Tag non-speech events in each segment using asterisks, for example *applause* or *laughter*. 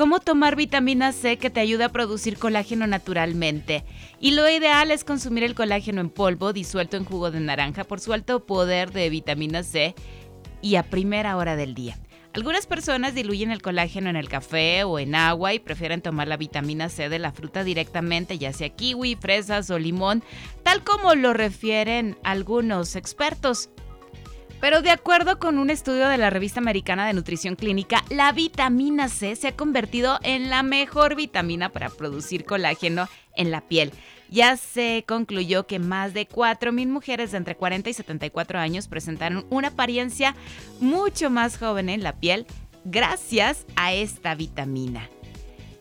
¿Cómo tomar vitamina C que te ayuda a producir colágeno naturalmente? Y lo ideal es consumir el colágeno en polvo disuelto en jugo de naranja por su alto poder de vitamina C y a primera hora del día. Algunas personas diluyen el colágeno en el café o en agua y prefieren tomar la vitamina C de la fruta directamente, ya sea kiwi, fresas o limón, tal como lo refieren algunos expertos. Pero de acuerdo con un estudio de la revista americana de nutrición clínica, la vitamina C se ha convertido en la mejor vitamina para producir colágeno en la piel. Ya se concluyó que más de 4.000 mujeres de entre 40 y 74 años presentaron una apariencia mucho más joven en la piel gracias a esta vitamina.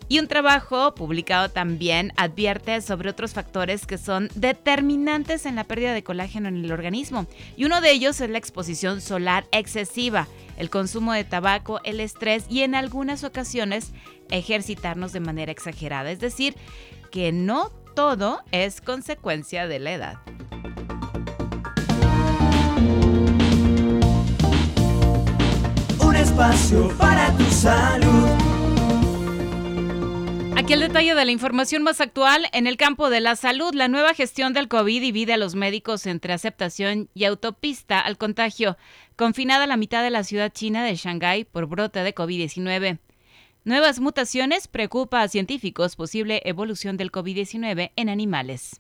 Y un trabajo publicado también advierte sobre otros factores que son determinantes en la pérdida de colágeno en el organismo. Y uno de ellos es la exposición solar excesiva, el consumo de tabaco, el estrés y en algunas ocasiones ejercitarnos de manera exagerada. Es decir, que no todo es consecuencia de la edad. Un espacio para tu salud. Aquí el detalle de la información más actual en el campo de la salud. La nueva gestión del COVID divide a los médicos entre aceptación y autopista al contagio, confinada la mitad de la ciudad china de Shanghái por brote de COVID-19. Nuevas mutaciones preocupa a científicos posible evolución del COVID-19 en animales.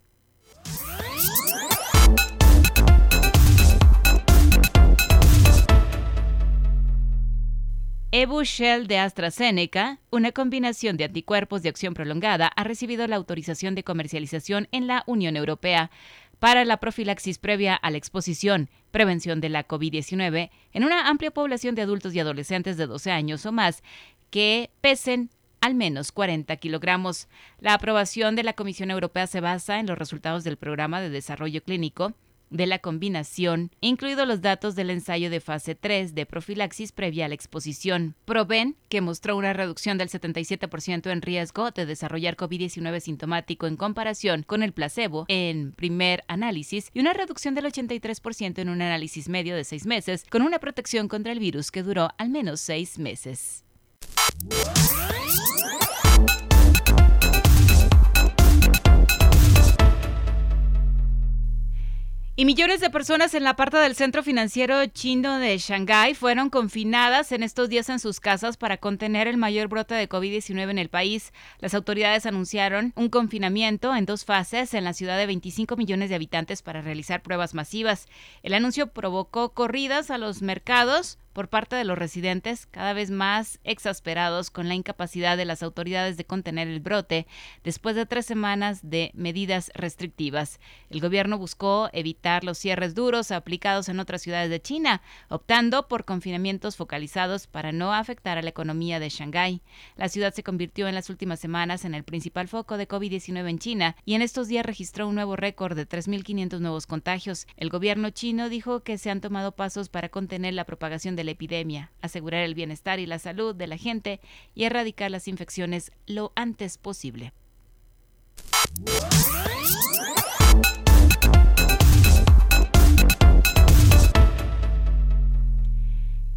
Evushell de AstraZeneca, una combinación de anticuerpos de acción prolongada, ha recibido la autorización de comercialización en la Unión Europea para la profilaxis previa a la exposición, prevención de la COVID-19 en una amplia población de adultos y adolescentes de 12 años o más que pesen al menos 40 kilogramos. La aprobación de la Comisión Europea se basa en los resultados del programa de desarrollo clínico de la combinación, incluidos los datos del ensayo de fase 3 de profilaxis previa a la exposición. Proven, que mostró una reducción del 77% en riesgo de desarrollar COVID-19 sintomático en comparación con el placebo en primer análisis y una reducción del 83% en un análisis medio de seis meses, con una protección contra el virus que duró al menos seis meses. Y millones de personas en la parte del centro financiero chino de Shanghái fueron confinadas en estos días en sus casas para contener el mayor brote de COVID-19 en el país. Las autoridades anunciaron un confinamiento en dos fases en la ciudad de 25 millones de habitantes para realizar pruebas masivas. El anuncio provocó corridas a los mercados, por parte de los residentes, cada vez más exasperados con la incapacidad de las autoridades de contener el brote después de tres semanas de medidas restrictivas. El gobierno buscó evitar los cierres duros aplicados en otras ciudades de China, optando por confinamientos focalizados para no afectar a la economía de Shanghái. La ciudad se convirtió en las últimas semanas en el principal foco de COVID-19 en China y en estos días registró un nuevo récord de 3.500 nuevos contagios. El gobierno chino dijo que se han tomado pasos para contener la propagación de la epidemia, asegurar el bienestar y la salud de la gente y erradicar las infecciones lo antes posible.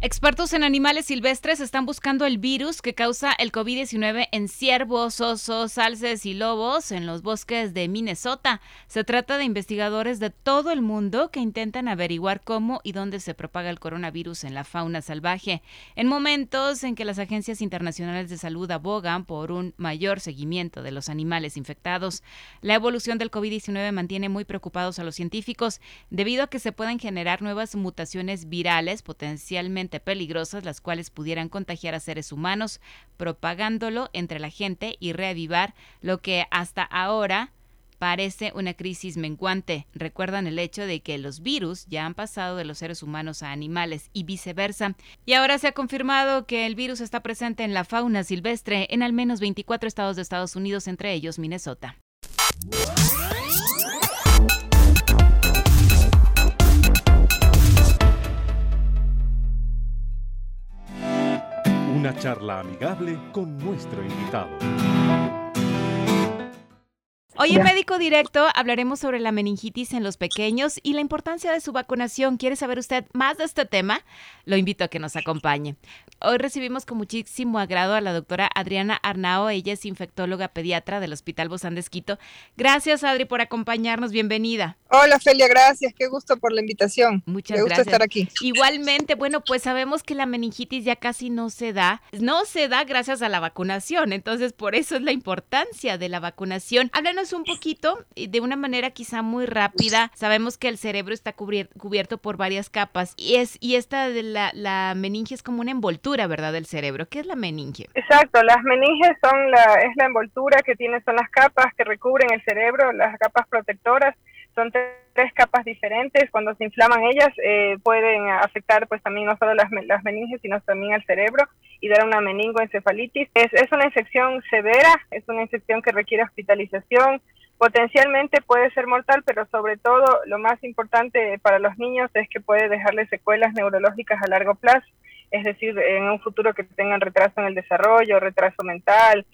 Expertos en animales silvestres están buscando el virus que causa el COVID-19 en ciervos, osos, alces y lobos en los bosques de Minnesota. Se trata de investigadores de todo el mundo que intentan averiguar cómo y dónde se propaga el coronavirus en la fauna salvaje. En momentos en que las agencias internacionales de salud abogan por un mayor seguimiento de los animales infectados, la evolución del COVID-19 mantiene muy preocupados a los científicos debido a que se pueden generar nuevas mutaciones virales potencialmente peligrosas, las cuales pudieran contagiar a seres humanos, propagándolo entre la gente y reavivar lo que hasta ahora parece una crisis menguante. Recuerdan el hecho de que los virus ya han pasado de los seres humanos a animales y viceversa. Y ahora se ha confirmado que el virus está presente en la fauna silvestre en al menos 24 estados de Estados Unidos, entre ellos Minnesota. Una charla amigable con nuestro invitado. Hoy en Médico Directo hablaremos sobre la meningitis en los pequeños y la importancia de su vacunación. ¿Quiere saber usted más de este tema? Lo invito a que nos acompañe. Hoy recibimos con muchísimo agrado a la doctora Adriana Arnao. Ella es infectóloga pediatra del Hospital Bozán de Esquito. Gracias, Adri, por acompañarnos. Bienvenida. Hola, Felia, gracias. Qué gusto por la invitación. Muchas Me gusta gracias. estar aquí. Igualmente, bueno, pues sabemos que la meningitis ya casi no se da. No se da gracias a la vacunación. Entonces, por eso es la importancia de la vacunación. Háblanos un poquito, de una manera quizá muy rápida. Sabemos que el cerebro está cubierto por varias capas y es y esta de la, la meninge es como una envoltura, ¿verdad? Del cerebro. ¿Qué es la meninge? Exacto, las meninges son la, es la envoltura que tiene, son las capas que recubren el cerebro, las capas protectoras. Son tres capas diferentes. Cuando se inflaman ellas, eh, pueden afectar pues también no solo las, las meninges, sino también al cerebro y dar una meningoencefalitis. Es, es una infección severa, es una infección que requiere hospitalización. Potencialmente puede ser mortal, pero sobre todo lo más importante para los niños es que puede dejarles secuelas neurológicas a largo plazo, es decir, en un futuro que tengan retraso en el desarrollo, retraso mental,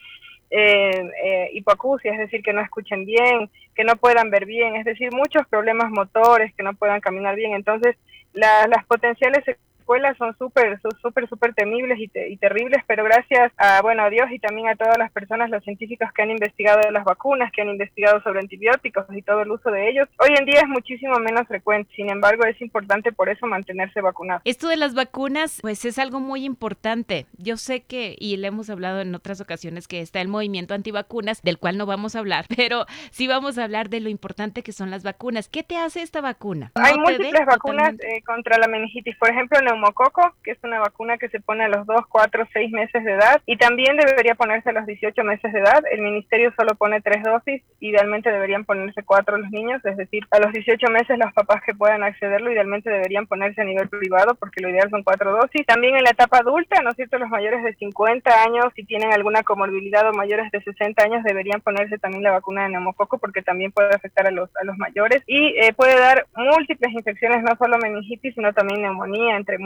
eh, eh, hipoacusia, es decir, que no escuchen bien, que no puedan ver bien, es decir, muchos problemas motores, que no puedan caminar bien. Entonces, la- las potenciales secuelas son súper, súper, súper temibles y, te- y terribles, pero gracias a, bueno, a Dios y también a todas las personas, los científicos que han investigado las vacunas, que han investigado sobre antibióticos y todo el uso de ellos, hoy en día es muchísimo menos frecuente. Sin embargo, es importante por eso mantenerse vacunado. Esto de las vacunas, pues es algo muy importante. Yo sé que, y le hemos hablado en otras ocasiones, que está el movimiento antivacunas, del cual no vamos a hablar, *laughs* pero sí vamos a hablar de lo importante que son las vacunas. ¿Qué te hace esta vacuna? Hay ¿No te dé múltiples vacunas eh, contra la meningitis, por ejemplo, el neumococo, que es una vacuna que se pone a los 2, 4, 6 meses de edad y también debería ponerse a los 18 meses de edad. El ministerio solo pone 3 dosis, idealmente deberían ponerse 4 los niños, es decir, a los 18 meses los papás que puedan accederlo idealmente deberían ponerse a nivel privado porque lo ideal son 4 dosis. También en la etapa adulta, ¿no es cierto? Los mayores de 50 años, si tienen alguna comorbilidad o mayores de 60 años, deberían ponerse también la vacuna de neumococo porque también puede afectar a los, a los mayores y eh, puede dar múltiples infecciones, no solo meningitis, sino también neumonía, entre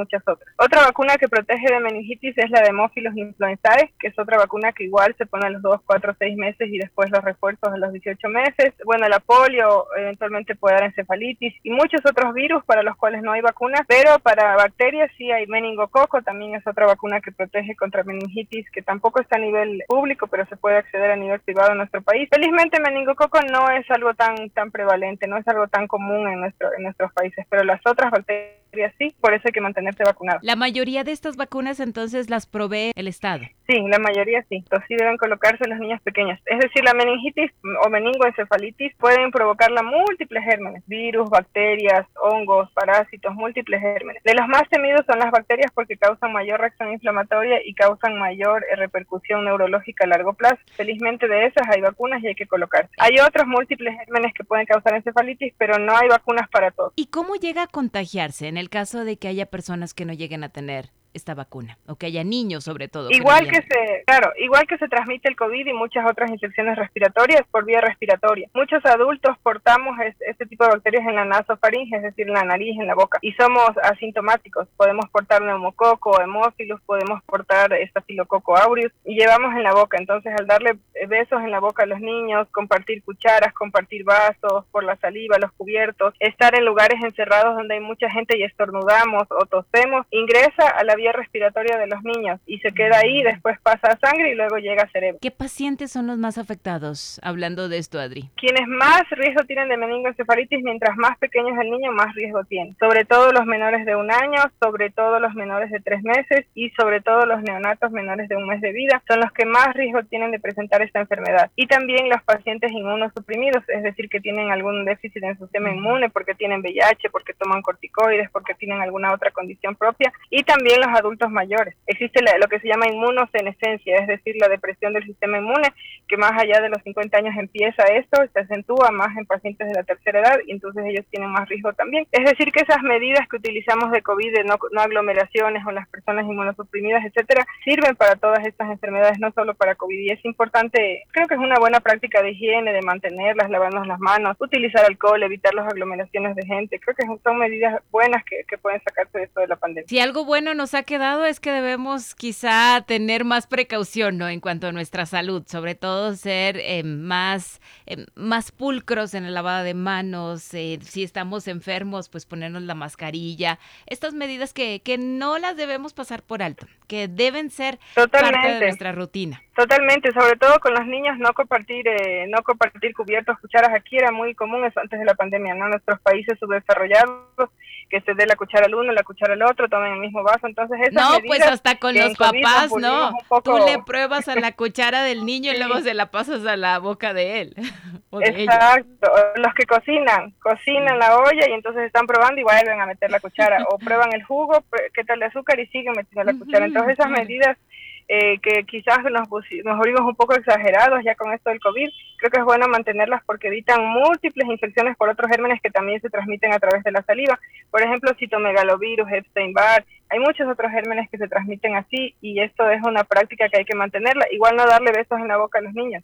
Otra vacuna que protege de meningitis es la de Hemophilus influenzae, que es otra vacuna que igual se pone a los 2, 4, 6 meses y después los refuerzos a los 18 meses. Bueno, la polio eventualmente puede dar encefalitis y muchos otros virus para los cuales no hay vacunas, pero para bacterias sí hay meningococo, también es otra vacuna que protege contra meningitis, que tampoco está a nivel público, pero se puede acceder a nivel privado en nuestro país. Felizmente meningococo no es algo tan tan prevalente, no es algo tan común en nuestro en nuestros países, pero las otras bacterias sí, por eso hay que mantenerse vacunado. La mayoría de estas vacunas entonces las provee el Estado. Sí, la mayoría sí. Entonces sí deben colocarse los niños pequeños. Es decir, la meningitis o meningoencefalitis pueden provocarla múltiples gérmenes, virus, bacterias, hongos, parásitos, múltiples gérmenes. De los más temidos son las bacterias porque causan mayor reacción inflamatoria y causan mayor eh, repercusión neurológica a largo plazo. Felizmente de esas hay vacunas y hay que colocarse. Hay otros múltiples gérmenes que pueden causar encefalitis, pero no hay vacunas para todos. ¿Y cómo llega a contagiarse en el caso de que haya personas que no lleguen a tener esta vacuna o que haya niños sobre todo? Igual que se, claro, igual que se transmite el COVID y muchas otras infecciones respiratorias por vía respiratoria. Muchos adultos portamos es- este tipo de bacterias en la nasofaringe, es decir, en la nariz, en la boca, y somos asintomáticos. Podemos portar neumococo, hemófilos, podemos portar estafilococo aureus y llevamos en la boca. Entonces, al darle besos en la boca a los niños, compartir cucharas, compartir vasos por la saliva, los cubiertos, estar en lugares encerrados donde hay mucha gente y estornudamos o tosemos, ingresa a la vía respiratoria de los niños y se queda ahí, después pasa a sangre y luego llega a cerebro. ¿Qué pacientes son los más afectados? Hablando de esto, Adri. Quienes más riesgo tienen de meningoencefalitis, mientras más pequeño es el niño, más riesgo tiene. Sobre todo los menores de un año, sobre todo los menores de tres meses y sobre todo los neonatos menores de un mes de vida, son los que más riesgo tienen de presentar esta enfermedad. Y también los pacientes inmunosuprimidos, es decir, que tienen algún déficit en su sistema inmune porque tienen VIH, porque toman corticoides, porque tienen alguna otra condición propia. Y también los adultos mayores. Existe lo que se llama inmunosenescencia, es decir, la depresión del sistema inmune, que más allá de los 50 años empieza esto, se acentúa más en pacientes de la tercera edad y entonces ellos tienen más riesgo también. Es decir, que esas medidas que utilizamos de COVID, de no, aglomeraciones o las personas inmunosuprimidas, etcétera, sirven para todas estas enfermedades, no solo para COVID. Y es importante, creo que es una buena práctica de higiene, de mantenerlas, lavarnos las manos, utilizar alcohol, evitar las aglomeraciones de gente. Creo que son medidas buenas que, que pueden sacarse de esto de la pandemia. Si algo bueno nos ha quedado es que debemos quizá tener más precaución, ¿no? En cuanto a nuestra salud, sobre todo ser eh, más, eh, más pulcros en el lavado de manos, eh, si estamos enfermos, pues ponernos la mascarilla, estas medidas que, que no las debemos pasar por alto, que deben ser parte de nuestra rutina. Totalmente, sobre todo con los niños, no compartir, eh, no compartir cubiertos, cucharas. Aquí era muy común eso antes de la pandemia, ¿no? Nuestros países subdesarrollados, que se dé la cuchara al uno, la cuchara al otro, tomen el mismo vaso. Entonces, esas No, pues hasta con los papás, ¿no? Tú le pruebas a la *laughs* cuchara del niño y luego se la pasas a la boca de él. *laughs* Exacto. Los que cocinan, cocinan la olla y entonces están probando y vuelven a meter la cuchara. O prueban el jugo, qué tal de azúcar y siguen metiendo la cuchara. Entonces, esas medidas eh, que quizás nos, nos volvimos un poco exagerados ya con esto del COVID, creo que es bueno mantenerlas porque evitan múltiples infecciones por otros gérmenes que también se transmiten a través de la saliva. Por ejemplo, citomegalovirus, Epstein-Barr, hay muchos otros gérmenes que se transmiten así y esto es una práctica que hay que mantenerla. Igual no darle besos en la boca a los niños,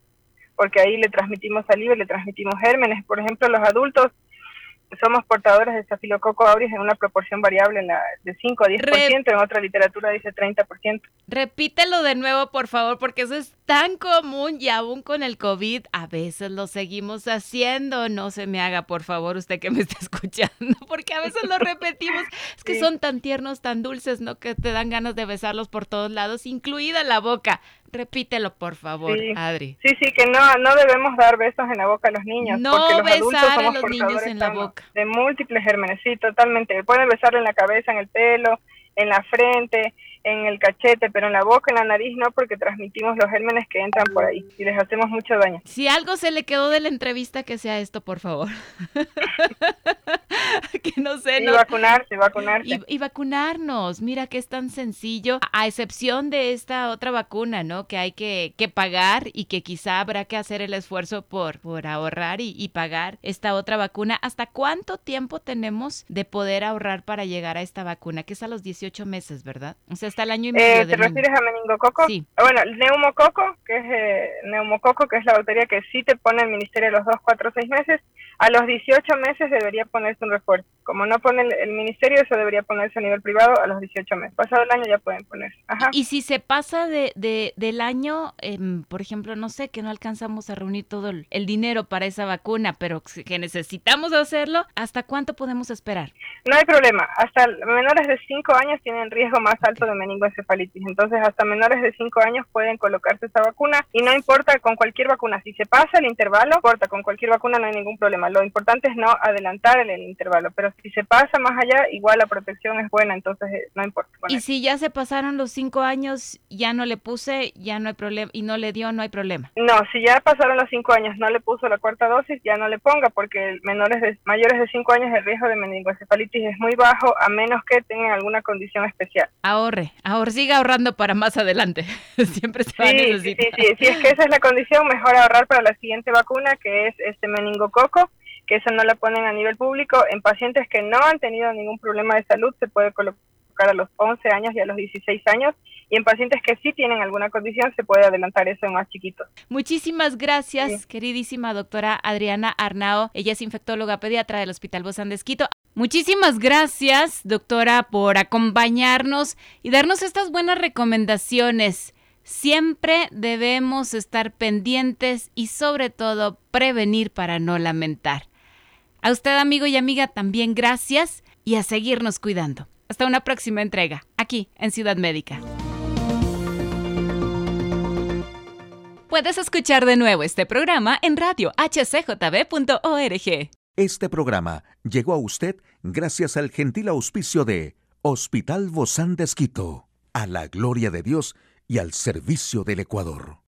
porque ahí le transmitimos saliva y le transmitimos gérmenes. Por ejemplo, los adultos somos portadores de estafilococo aureus en una proporción variable en la, de 5 a 10%, en otra literatura dice 30%. Repítelo de nuevo, por favor, porque eso es tan común y aún con el COVID a veces lo seguimos haciendo. No se me haga, por favor, usted que me está *laughs* escuchando, porque a veces lo repetimos. Es que son tan tiernos, tan dulces, ¿no? Que te dan ganas de besarlos por todos lados, incluida la boca. Repítelo, por favor, Adri. Sí, sí, que no, no debemos dar besos en la boca a los niños. No porque los besar a los niños en la boca. De múltiples gérmenes, sí, totalmente. Pueden besarle en la cabeza, en el pelo, en la frente, en el cachete, pero en la boca, en la nariz no, porque transmitimos los gérmenes que entran por ahí y les hacemos mucho daño. Si algo se le quedó de la entrevista, que sea esto, por favor. *laughs* que no sé. Y vacunarse, vacunarse. Y, vacunarnos, mira que es tan sencillo, a excepción de esta otra vacuna, ¿no? Que hay que, que pagar y que quizá habrá que hacer el esfuerzo por, por ahorrar y, y pagar esta otra vacuna. ¿Hasta cuánto tiempo tenemos de poder ahorrar para llegar a esta vacuna? Que es a los 18 meses, ¿verdad? O sea, hasta el año y medio. Eh, ¿Te refieres a meningococo? Sí. Ah, bueno, el neumococo, que es eh, neumococo, que es la bacteria que sí te pone el ministerio a los 2, 4, 6 meses, a los 18 meses debería ponerse un refuerzo. Como no pone el, ministerio, eso debería ponerse a nivel privado a los 18 meses. Pasado el año ya pueden ponerse. Ajá. Y si se pasa de, de del año, em, por ejemplo, no sé, que no alcanzamos a reunir todo el, dinero para esa vacuna, pero que necesitamos hacerlo, ¿hasta cuánto podemos esperar? No hay problema. Hasta menores de 5 años tienen riesgo más alto de meningoencefalitis. Entonces, hasta menores de 5 años pueden colocarse esta vacuna y no importa con cualquier vacuna. Si se pasa el intervalo, importa, con cualquier vacuna no hay ningún problema. Lo importante es no adelantar el, intervalo, pero si se pasa más allá, igual la protección es buena, entonces eh, no importa. y si ya se pasaron los 5 años, ya no le puse, ya no hay problema, y no le dio, no hay problema. No, si ya pasaron los 5 años, no le puso la cuarta dosis, ya no le ponga, porque menores de, mayores de 5 años el riesgo de meningoencefalitis es muy bajo, a menos que tengan alguna condición especial. Ahorre, ahorre, siga ahorrando para más adelante. *laughs* Siempre se va a necesitar. Sí, sí, si es que esa es la condición, mejor ahorrar para la siguiente vacuna, que es este meningococo, que eso no la ponen a nivel público. En pacientes que no han tenido ningún problema de salud se puede colocar a los 11 años y a los 16 años. Y en pacientes que sí tienen alguna condición se puede adelantar eso en más chiquitos. Muchísimas gracias, queridísima doctora Adriana Arnao. Ella es infectóloga pediatra del Hospital Bozán de Esquito. Muchísimas gracias, doctora, por acompañarnos y darnos estas buenas recomendaciones. Siempre debemos estar pendientes y sobre todo prevenir para no lamentar. A usted, amigo y amiga, también gracias y a seguirnos cuidando. Hasta una próxima entrega, aquí en Ciudad Médica. Puedes escuchar de nuevo este programa en radio hcjb.org. Este programa llegó a usted gracias al gentil auspicio de Hospital Bozán de Esquito, a la gloria de Dios y al servicio del Ecuador.